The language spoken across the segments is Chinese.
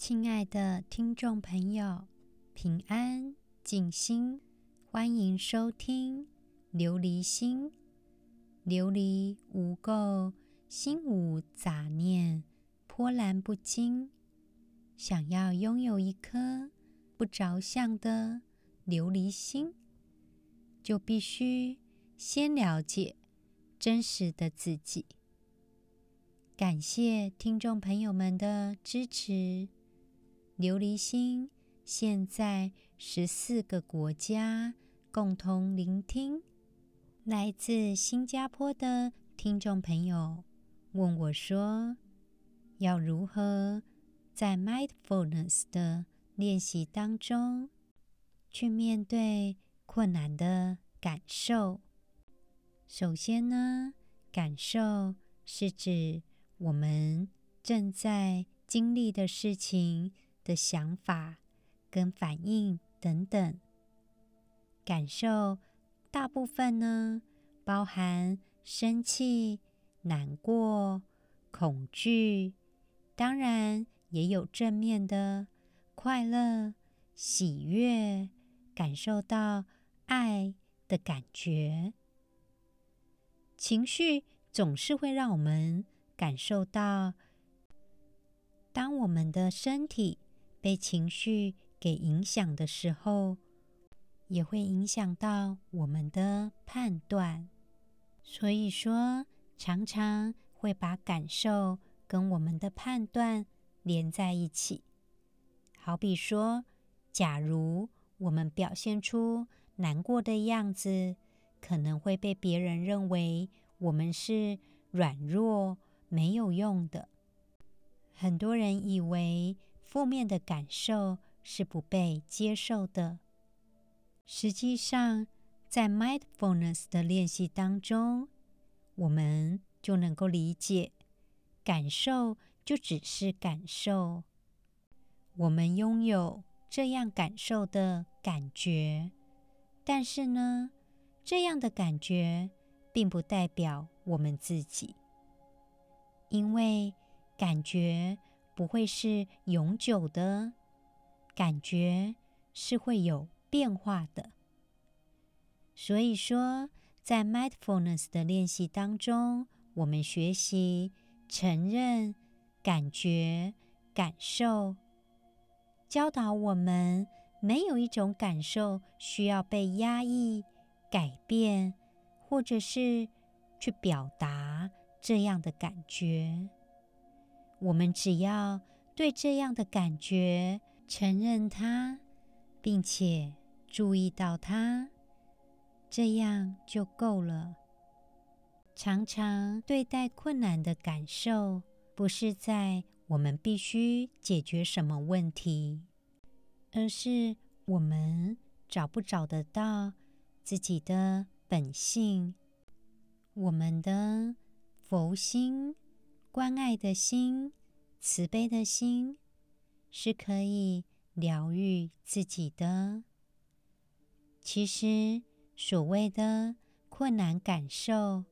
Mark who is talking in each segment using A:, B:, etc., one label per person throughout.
A: 亲爱的听众朋友，平安静心，欢迎收听琉璃心。琉璃无垢，心无杂念，波澜不惊。想要拥有一颗不着相的琉璃心，就必须先了解真实的自己。感谢听众朋友们的支持。琉璃心现在十四个国家共同聆听。来自新加坡的听众朋友问我说：“要如何在 Mindfulness 的练习当中去面对困难的感受？”首先呢，感受是指我们正在经历的事情。的想法跟反应等等，感受大部分呢，包含生气、难过、恐惧，当然也有正面的快乐、喜悦，感受到爱的感觉。情绪总是会让我们感受到，当我们的身体。被情绪给影响的时候，也会影响到我们的判断。所以说，常常会把感受跟我们的判断连在一起。好比说，假如我们表现出难过的样子，可能会被别人认为我们是软弱、没有用的。很多人以为，负面的感受是不被接受的。实际上，在 Mindfulness 的练习当中，我们就能够理解，感受就只是感受。我们拥有这样感受的感觉，但是呢，这样的感觉并不代表我们自己，因为感觉。不会是永久的，感觉是会有变化的。所以说，在 Mindfulness 的练习当中，我们学习承认感觉、感受，教导我们没有一种感受需要被压抑、改变，或者是去表达这样的感觉。我们只要对这样的感觉承认它，并且注意到它，这样就够了。常常对待困难的感受，不是在我们必须解决什么问题，而是我们找不找得到自己的本性，我们的佛心。关爱的心，慈悲的心，是可以疗愈自己的。其实，所谓的困难感受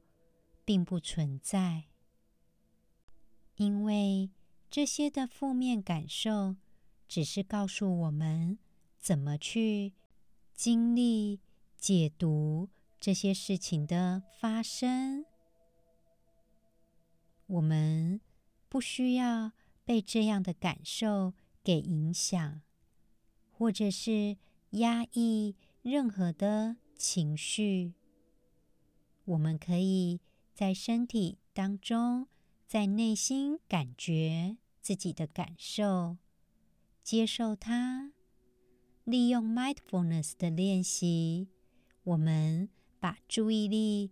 A: 并不存在，因为这些的负面感受，只是告诉我们怎么去经历、解读这些事情的发生。我们不需要被这样的感受给影响，或者是压抑任何的情绪。我们可以在身体当中，在内心感觉自己的感受，接受它。利用 Mindfulness 的练习，我们把注意力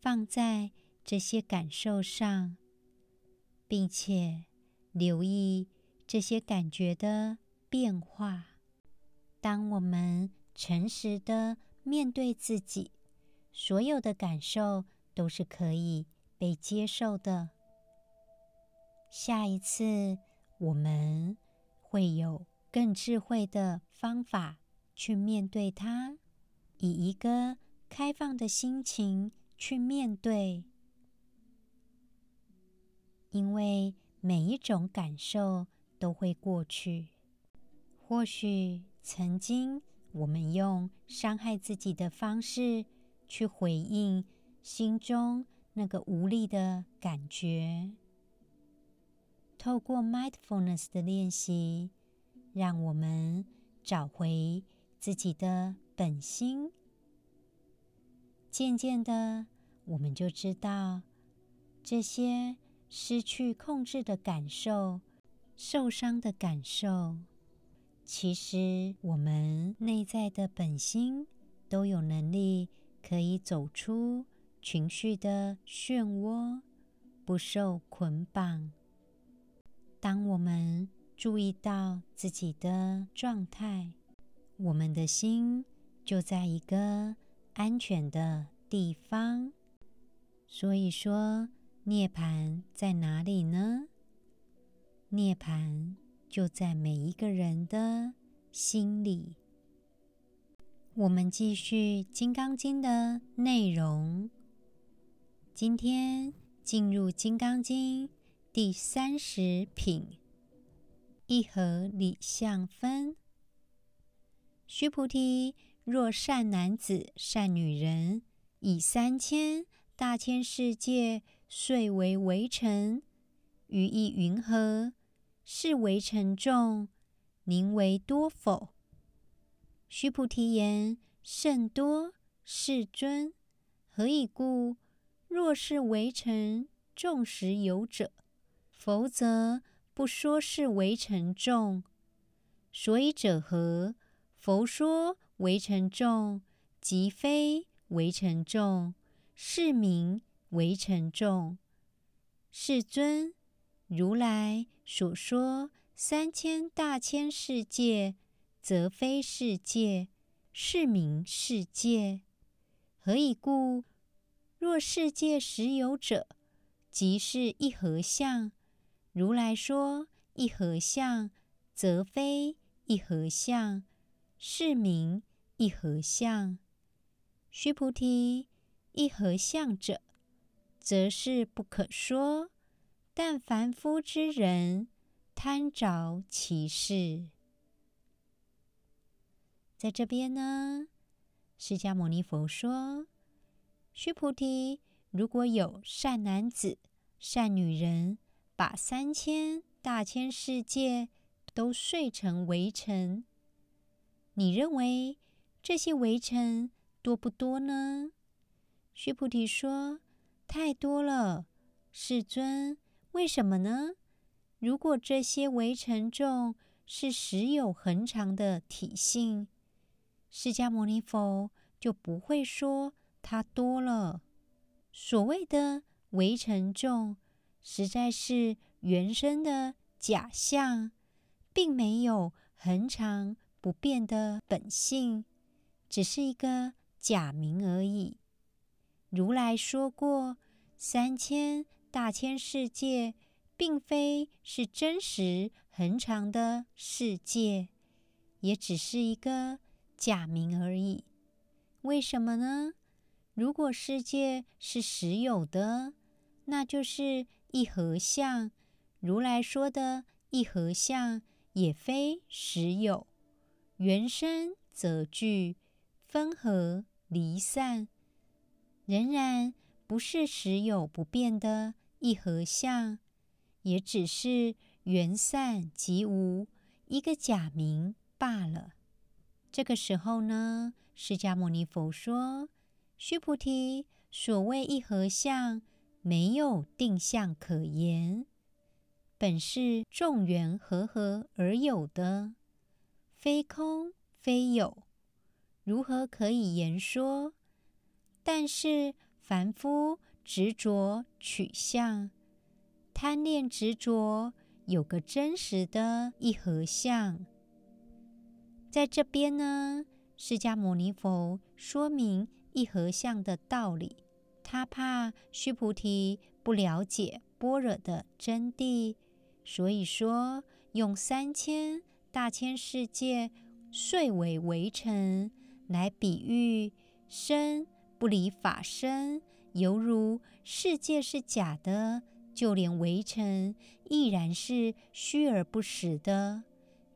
A: 放在这些感受上。并且留意这些感觉的变化。当我们诚实的面对自己，所有的感受都是可以被接受的。下一次，我们会有更智慧的方法去面对它，以一个开放的心情去面对。因为每一种感受都会过去。或许曾经我们用伤害自己的方式去回应心中那个无力的感觉。透过 mindfulness 的练习，让我们找回自己的本心。渐渐的，我们就知道这些失去控制的感受、受伤的感受。其实，我们内在的本心都有能力可以走出情绪的漩涡，不受捆绑。当我们注意到自己的状态，我们的心就在一个安全的地方。所以说，涅槃在哪里呢？涅槃。就在每一个人的心里。我们继续《金刚经》的内容。今天进入《金刚经》第三十品，一合理相分。须菩提，若善男子、善女人，以三千大千世界遂为微尘，于意云何？是微尘众，宁为多否？须菩提言：甚多，世尊。何以故？若是微尘众实有者，否则不说是微尘众。所以者何？佛说微尘众，即非微尘众，是名为尘众。世尊。如来所说三千大千世界，则非世界，是名世界。何以故？若世界实有者，即是一合相。如来说一合相，则非一合相，是名一合相。须菩提，一合相者，则是不可说。但凡夫之人贪着其事，在这边呢，释迦牟尼佛说：“须菩提，如果有善男子、善女人，把三千大千世界都碎成微尘，你认为这些微尘多不多呢？”须菩提说：“太多了，世尊。”为什么呢？如果这些微尘众是实有恒常的体性，释迦牟尼佛就不会说它多了。所谓的微尘众，实在是原生的假象，并没有恒常不变的本性，只是一个假名而已。如来说过三千。大千世界并非是真实恒常的世界，也只是一个假名而已。为什么呢？如果世界是实有的，那就是一合相。如来说的一合相，也非实有。缘生则聚，分合离散，仍然不是时有不变的。一合相，也只是缘散即无，一个假名罢了。这个时候呢，释迦牟尼佛说：“须菩提，所谓一合相，没有定相可言，本是众缘和合而有的，非空非有，如何可以言说？但是凡夫。”执着取相，贪恋执着，有个真实的一合相。在这边呢，释迦牟尼佛说明一合相的道理。他怕须菩提不了解般若的真谛，所以说用三千大千世界碎为微尘来比喻身不离法身。犹如世界是假的，就连微尘亦然是虚而不实的。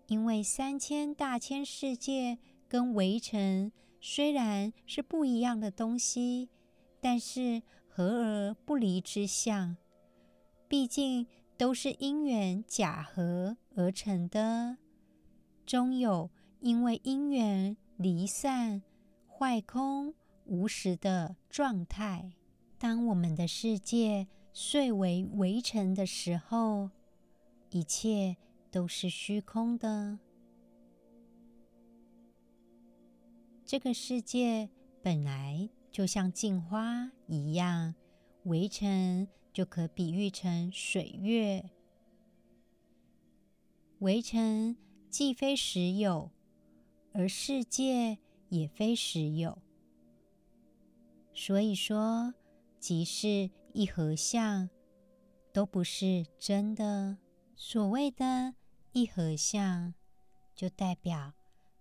A: 因为三千大千世界跟微尘虽然是不一样的东西，但是合而不离之相，毕竟都是因缘假合而成的，终有因为因缘离散、坏空无实的状态。当我们的世界碎为微尘的时候，一切都是虚空的。这个世界本来就像镜花一样，微尘就可比喻成水月。微尘既非实有，而世界也非实有，所以说。即是一合相，都不是真的。所谓的一合相，就代表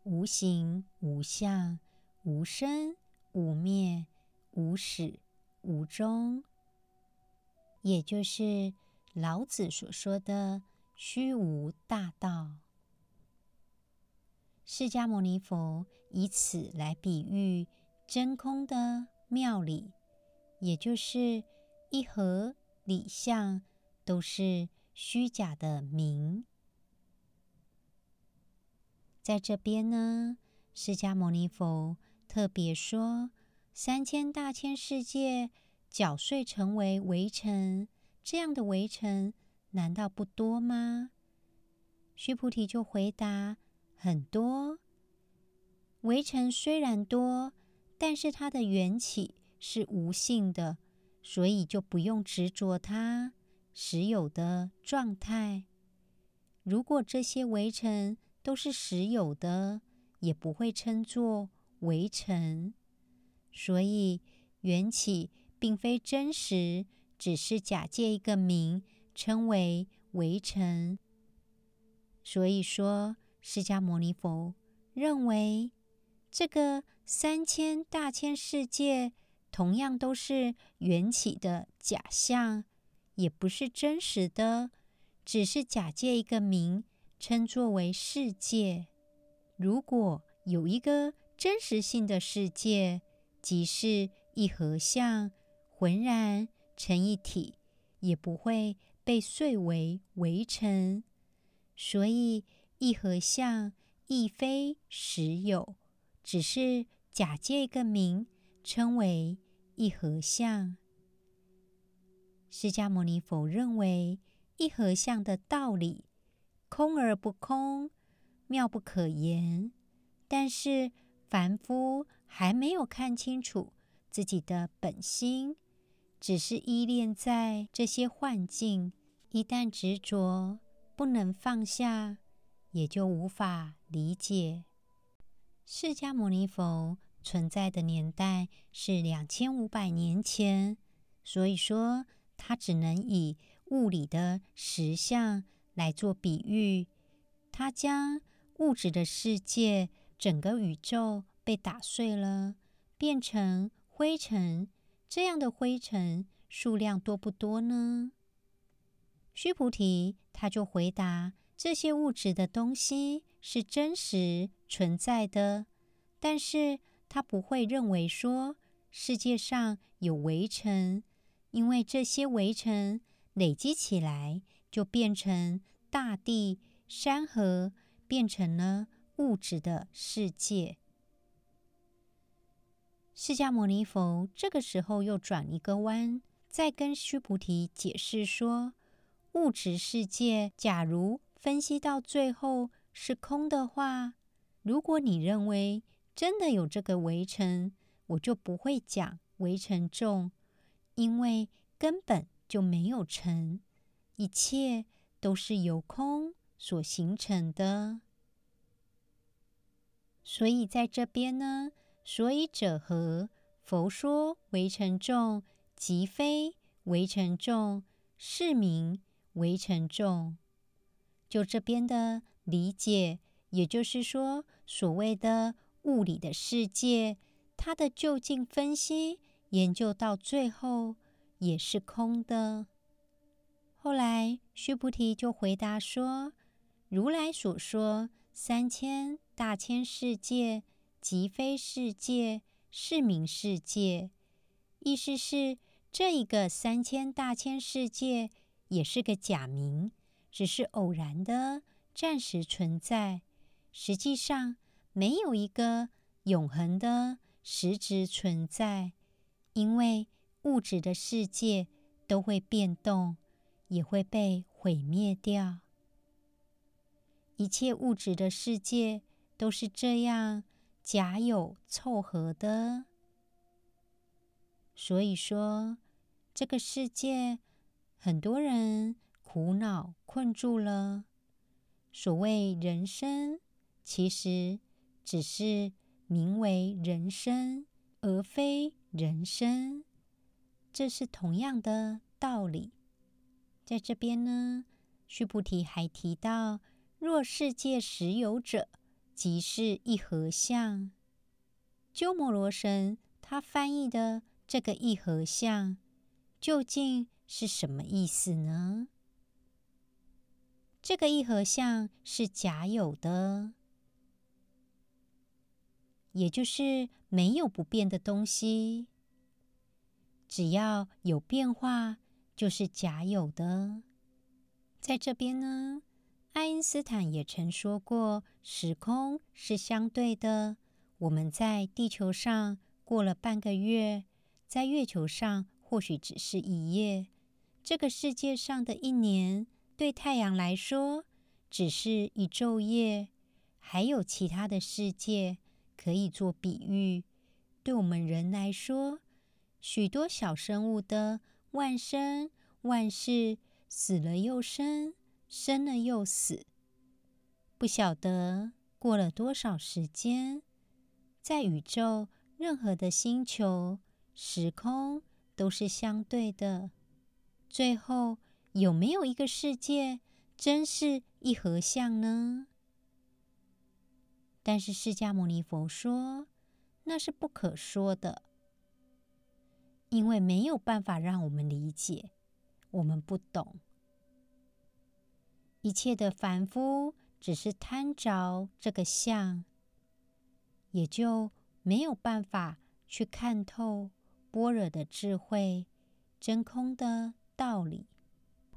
A: 无形无相、无生无灭、无始无终，也就是老子所说的虚无大道。释迦牟尼佛以此来比喻真空的庙里。也就是一合里相都是虚假的名。在这边呢，释迦牟尼佛特别说，三千大千世界搅碎成为围城，这样的围城难道不多吗？须菩提就回答：很多。围城虽然多，但是它的缘起。是无性的，所以就不用执着它实有的状态。如果这些微尘都是实有的，也不会称作微尘。所以缘起并非真实，只是假借一个名称为微尘。所以说，释迦牟尼佛认为这个三千大千世界。同样都是缘起的假象，也不是真实的，只是假借一个名称作为世界。如果有一个真实性的世界，即是一合相，浑然成一体，也不会被碎为微尘。所以一合相亦非实有，只是假借一个名。称为一合相。释迦牟尼佛认为一合相的道理空而不空，妙不可言。但是凡夫还没有看清楚自己的本心，只是依恋在这些幻境，一旦执着不能放下，也就无法理解释迦牟尼佛。存在的年代是两千五百年前，所以说他只能以物理的实相来做比喻。他将物质的世界，整个宇宙被打碎了，变成灰尘。这样的灰尘数量多不多呢？须菩提，他就回答：这些物质的东西是真实存在的，但是。他不会认为说世界上有微尘，因为这些微尘累积起来就变成大地、山河，变成了物质的世界。释迦牟尼佛这个时候又转一个弯，再跟须菩提解释说：物质世界假如分析到最后是空的话，如果你认为，真的有这个围城，我就不会讲围城众，因为根本就没有城，一切都是由空所形成的。所以在这边呢，所以者何？佛说围城众，即非围城众，是名围城众。就这边的理解，也就是说，所谓的。物理的世界，它的就近分析研究到最后也是空的。后来须菩提就回答说：“如来所说三千大千世界，即非世界，是名世界。意思是这一个三千大千世界也是个假名，只是偶然的暂时存在，实际上没有一个永恒的实质存在，因为物质的世界都会变动。”也会被毁灭掉。一切物质的世界都是这样假有凑合的。所以说，这个世界很多人苦恼困住了。所谓人生，其实只是名为人生，而非人生。这是同样的道理。在这边呢，须菩提还提到：若世界实有者，即是一合相。鸠摩罗什他翻译的这个一合相，究竟是什么意思呢？这个一合相是假有的，也就是没有不变的东西，只要有变化。就是假有的，在这边呢，爱因斯坦也曾说过，时空是相对的。我们在地球上过了半个月，在月球上或许只是一夜。这个世界上的一年，对太阳来说只是一昼夜。还有其他的世界可以做比喻，对我们人来说，许多小生物的。万生万世，死了又生，生了又死，不晓得过了多少时间，在宇宙任何的星球，时空都是相对的。最后有没有一个世界真是一合相呢？但是释迦牟尼佛说，那是不可说的。因为没有办法让我们理解，我们不懂。一切的凡夫只是贪着这个相，也就没有办法去看透般若的智慧、真空的道理。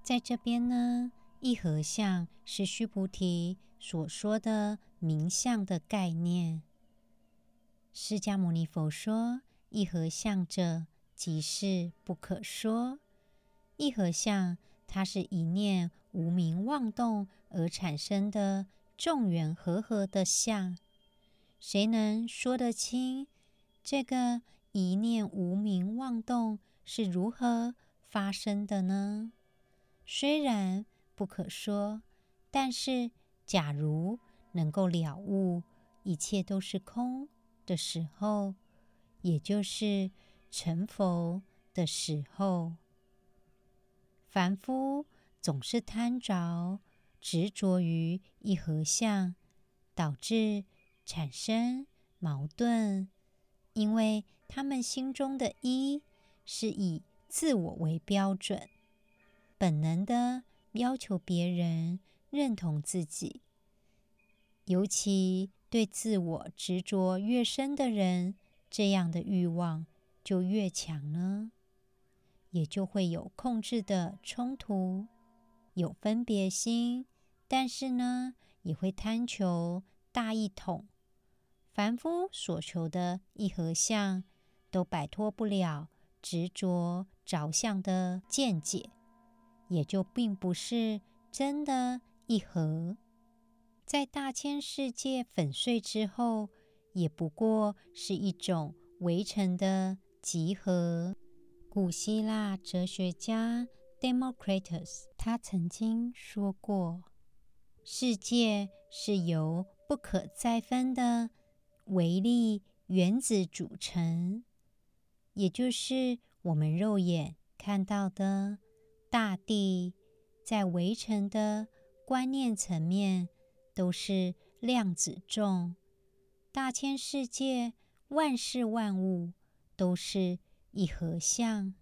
A: 在这边呢，一合相是须菩提所说的名相的概念。释迦牟尼佛说：“一合相者。”即是不可说，一合相，它是一念无明妄动而产生的众缘和合的相。谁能说得清这个一念无明妄动是如何发生的呢？虽然不可说，但是假如能够了悟一切都是空的时候，也就是。成佛的时候，凡夫总是贪着、执着于一合相，导致产生矛盾。因为他们心中的一是以自我为标准，本能的要求别人认同自己。尤其对自我执着越深的人，这样的欲望。就越强呢，也就会有控制的冲突，有分别心，但是呢，也会贪求大一统。凡夫所求的一合相，都摆脱不了执着着相的见解，也就并不是真的一合。在大千世界粉碎之后，也不过是一种围城的。集合。古希腊哲学家 Democritus 他曾经说过：“世界是由不可再分的微粒原子组成，也就是我们肉眼看到的大地，在围城的观念层面都是量子重。大千世界，万事万物。”都是一合相。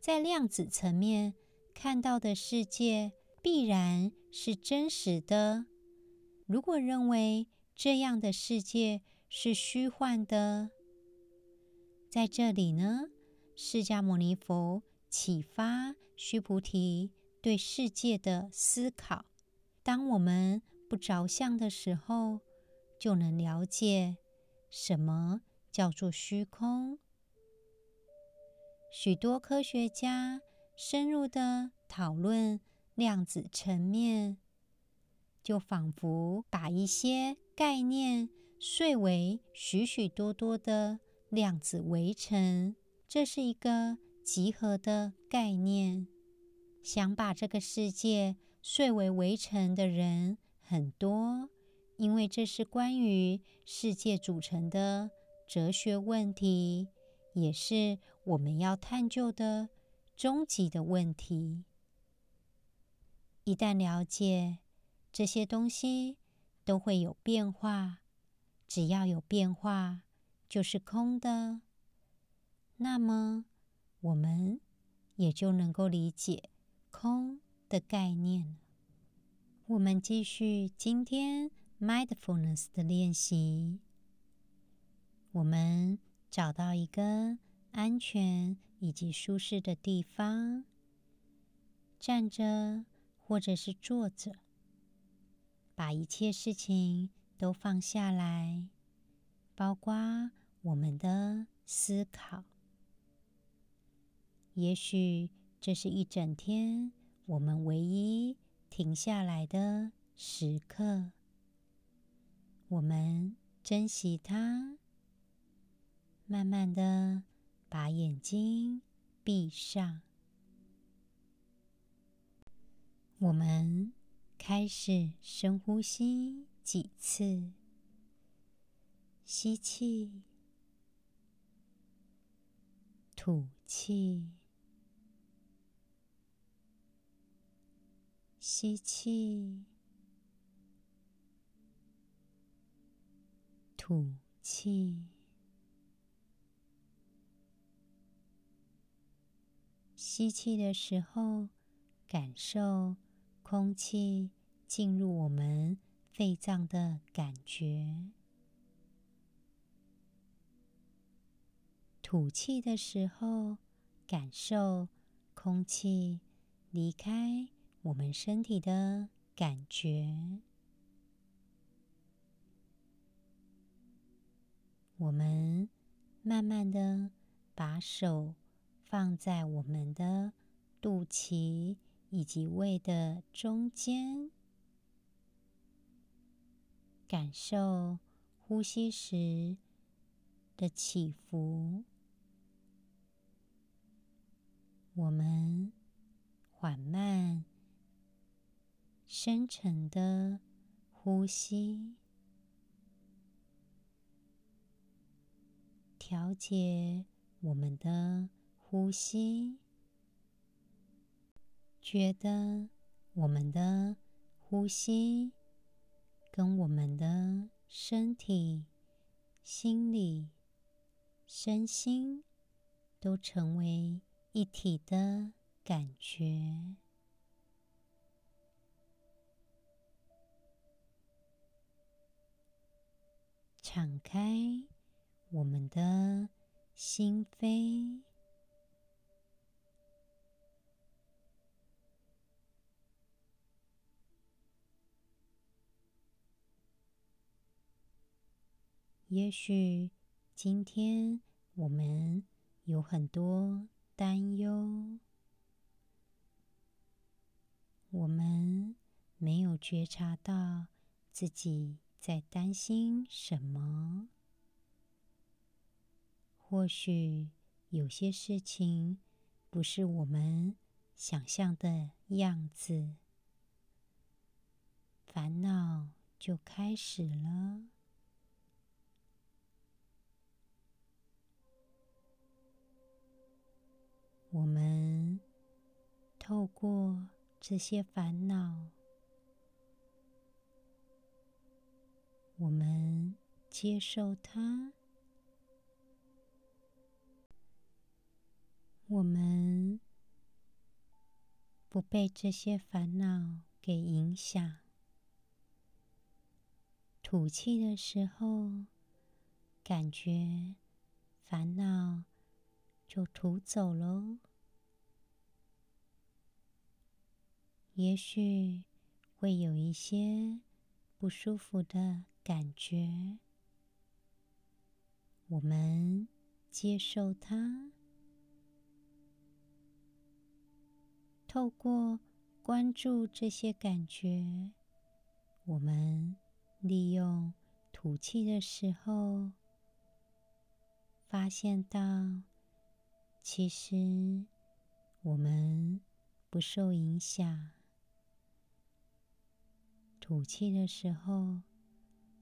A: 在量子层面看到的世界必然是真实的。如果认为这样的世界是虚幻的，在这里呢，释迦牟尼佛启发须菩提对世界的思考。当我们不着相的时候，就能了解什么叫做虚空。许多科学家深入的讨论量子层面，就仿佛把一些概念碎为许许多多的量子围城。这是一个集合的概念。想把这个世界碎为围城的人很多，因为这是关于世界组成的哲学问题。也是我们要探究的终极的问题。一旦了解这些东西都会有变化，只要有变化就是空的，那么我们也就能够理解空的概念。我们继续今天 mindfulness 的练习，我们。找到一个安全以及舒适的地方，站着或者是坐着，把一切事情都放下来，包括我们的思考。也许这是一整天我们唯一停下来的时刻，我们珍惜它。慢慢的把眼睛闭上，我们开始深呼吸几次，吸气，吐气，吸气，吐气。吸气的时候，感受空气进入我们肺脏的感觉；吐气的时候，感受空气离开我们身体的感觉。我们慢慢的把手。放在我们的肚脐以及胃的中间，感受呼吸时的起伏。我们缓慢、深沉的呼吸，调节我们的。呼吸，觉得我们的呼吸跟我们的身体、心理、身心都成为一体的感觉。敞开我们的心扉。也许今天我们有很多担忧，我们没有觉察到自己在担心什么。或许有些事情不是我们想象的样子，烦恼就开始了。我们透过这些烦恼，我们接受它，我们不被这些烦恼给影响。吐气的时候，感觉烦恼就吐走喽。也许会有一些不舒服的感觉，我们接受它。透过关注这些感觉，我们利用吐气的时候，发现到其实我们不受影响。吐气的时候，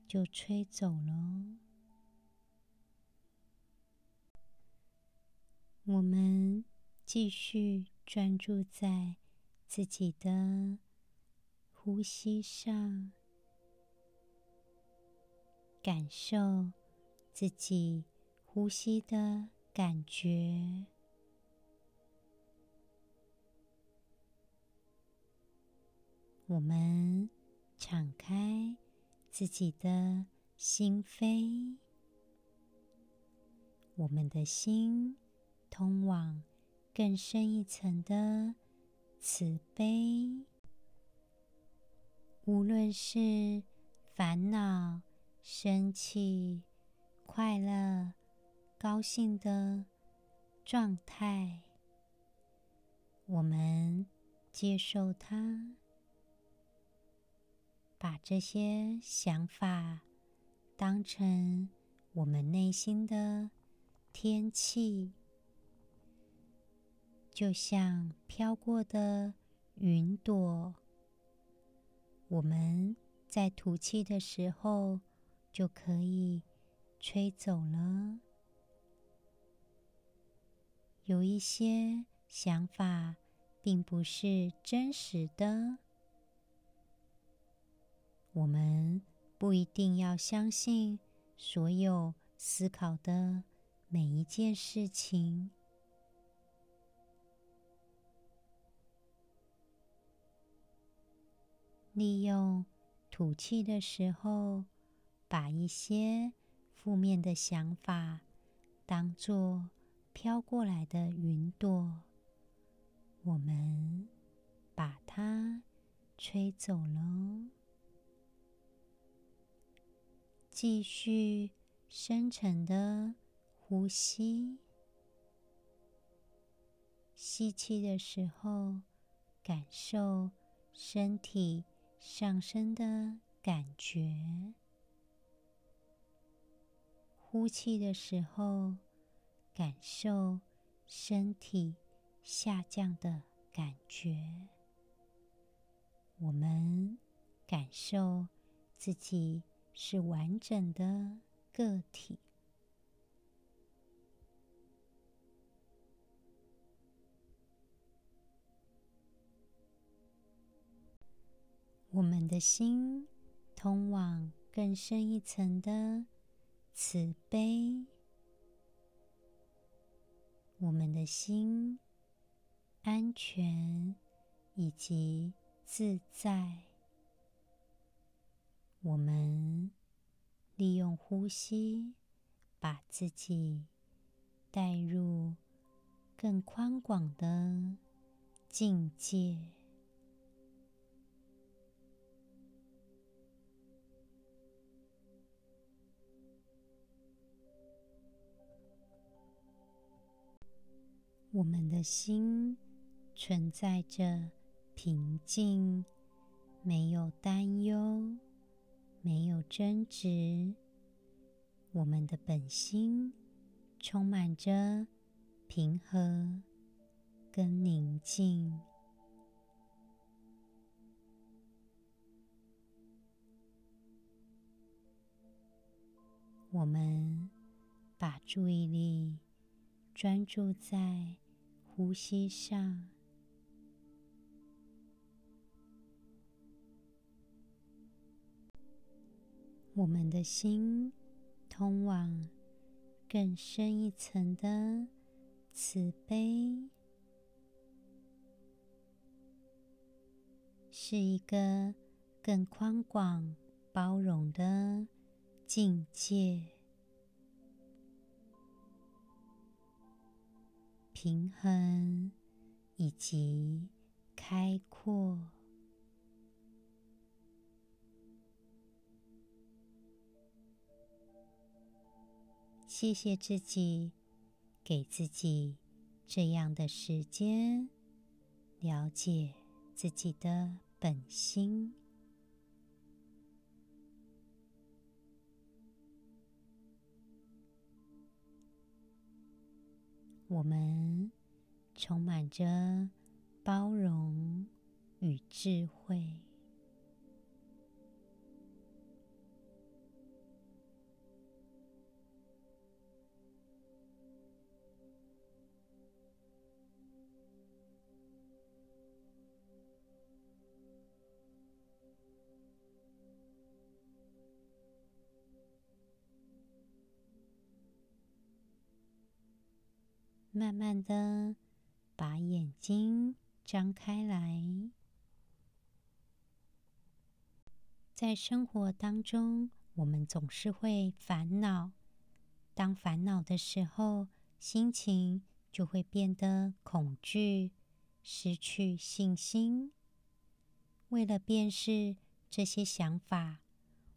A: 就吹走了。我们继续专注在自己的呼吸上，感受自己呼吸的感觉。我们。敞开自己的心扉，我们的心通往更深一层的慈悲。无论是烦恼、生气、快乐、高兴的状态，我们接受它。把这些想法当成我们内心的天气，就像飘过的云朵。我们在吐气的时候就可以吹走了。有一些想法并不是真实的。我们不一定要相信所有思考的每一件事情。利用吐气的时候，把一些负面的想法当作飘过来的云朵，我们把它吹走喽。继续深沉的呼吸，吸气的时候，感受身体上升的感觉；呼气的时候，感受身体下降的感觉。我们感受自己。是完整的个体。我们的心通往更深一层的慈悲。我们的心安全以及自在。我们利用呼吸，把自己带入更宽广的境界。我们的心存在着平静，没有担忧。没有争执，我们的本心充满着平和跟宁静。我们把注意力专注在呼吸上。我们的心通往更深一层的慈悲。是一个更宽广、包容的境界，平衡以及开阔。谢谢自己，给自己这样的时间，了解自己的本心。我们充满着包容与智慧。慢慢的把眼睛张开来。在生活当中，我们总是会烦恼。当烦恼的时候，心情就会变得恐惧，失去信心。为了辨识这些想法，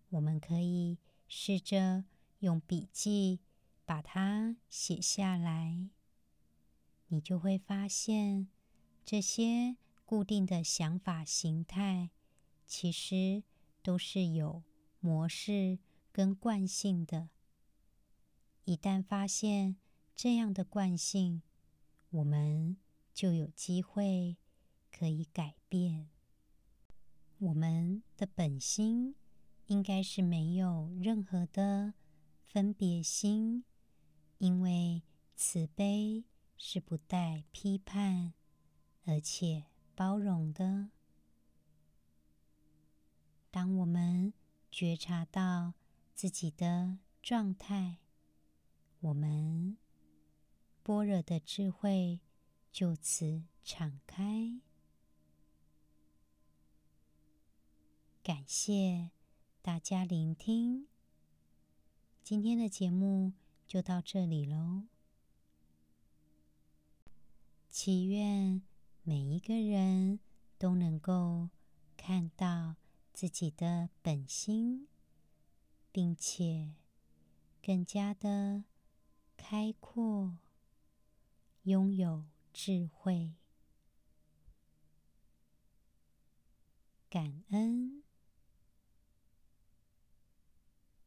A: 我们可以试着用笔记把它写下来。你就会发现，这些固定的想法形态，其实都是有模式跟惯性的。一旦发现这样的惯性，我们就有机会可以改变。我们的本心应该是没有任何的分别心，因为慈悲。是不带批判，而且包容的。当我们觉察到自己的状态，我们般若的智慧就此敞开。感谢大家聆听，今天的节目就到这里喽。祈愿每一个人都能够看到自己的本心，并且更加的开阔，拥有智慧。感恩。